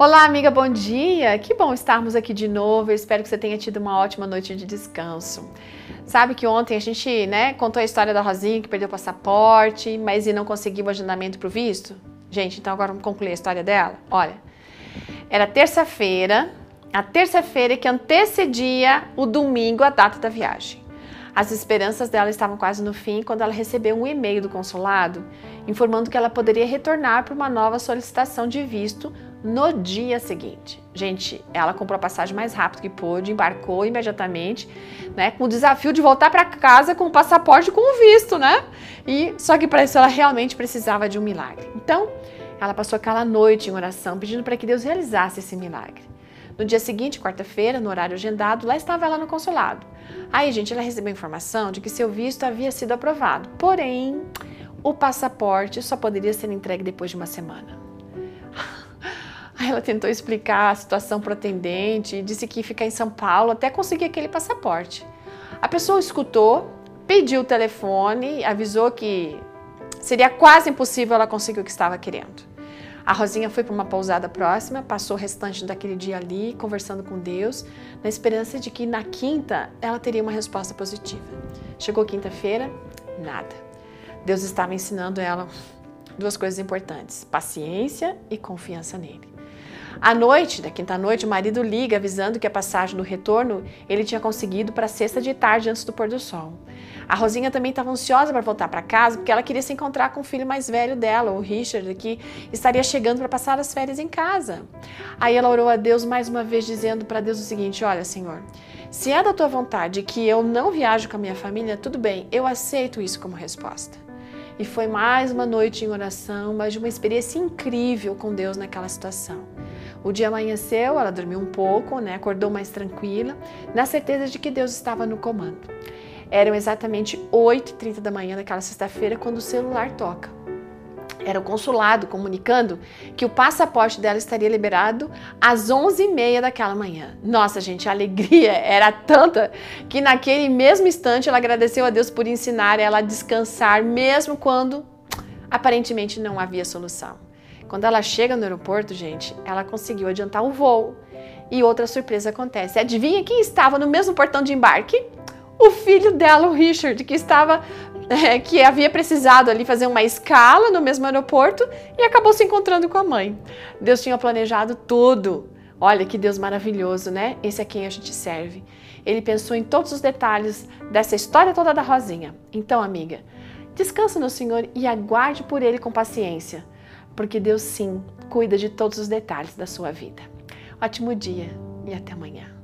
Olá, amiga, bom dia! Que bom estarmos aqui de novo. Eu espero que você tenha tido uma ótima noite de descanso. Sabe que ontem a gente, né, contou a história da Rosinha que perdeu o passaporte, mas e não conseguiu o agendamento para o visto? Gente, então agora vamos concluir a história dela? Olha, era terça-feira, a terça-feira que antecedia o domingo, a data da viagem. As esperanças dela estavam quase no fim quando ela recebeu um e-mail do consulado informando que ela poderia retornar para uma nova solicitação de visto no dia seguinte. Gente, ela comprou a passagem mais rápido que pôde, embarcou imediatamente, né, com o desafio de voltar para casa com o passaporte com o visto, né? E só que para isso ela realmente precisava de um milagre. Então, ela passou aquela noite em oração pedindo para que Deus realizasse esse milagre. No dia seguinte, quarta-feira, no horário agendado, lá estava ela no consulado. Aí, gente, ela recebeu informação de que seu visto havia sido aprovado. Porém, o passaporte só poderia ser entregue depois de uma semana. Aí ela tentou explicar a situação para o atendente e disse que ia ficar em São Paulo até conseguir aquele passaporte. A pessoa escutou, pediu o telefone, avisou que seria quase impossível ela conseguir o que estava querendo. A Rosinha foi para uma pousada próxima, passou o restante daquele dia ali conversando com Deus, na esperança de que na quinta ela teria uma resposta positiva. Chegou quinta-feira, nada. Deus estava ensinando ela duas coisas importantes: paciência e confiança nele. À noite, da quinta noite, o marido liga avisando que a passagem do retorno ele tinha conseguido para sexta de tarde antes do pôr do sol. A Rosinha também estava ansiosa para voltar para casa porque ela queria se encontrar com o filho mais velho dela, o Richard, que estaria chegando para passar as férias em casa. Aí ela orou a Deus mais uma vez, dizendo para Deus o seguinte: Olha, Senhor, se é da tua vontade que eu não viajo com a minha família, tudo bem, eu aceito isso como resposta. E foi mais uma noite em oração, mas de uma experiência incrível com Deus naquela situação. O dia amanheceu, ela dormiu um pouco, né? acordou mais tranquila, na certeza de que Deus estava no comando. Eram exatamente 8h30 da manhã daquela sexta-feira quando o celular toca. Era o consulado comunicando que o passaporte dela estaria liberado às 11h30 daquela manhã. Nossa, gente, a alegria era tanta que naquele mesmo instante ela agradeceu a Deus por ensinar ela a descansar, mesmo quando aparentemente não havia solução. Quando ela chega no aeroporto, gente, ela conseguiu adiantar o voo. E outra surpresa acontece. Adivinha quem estava no mesmo portão de embarque? O filho dela, o Richard, que estava é, que havia precisado ali fazer uma escala no mesmo aeroporto e acabou se encontrando com a mãe. Deus tinha planejado tudo. Olha que Deus maravilhoso, né? Esse é quem a gente serve. Ele pensou em todos os detalhes dessa história toda da Rosinha. Então, amiga, descansa no Senhor e aguarde por Ele com paciência, porque Deus sim cuida de todos os detalhes da sua vida. Ótimo dia e até amanhã.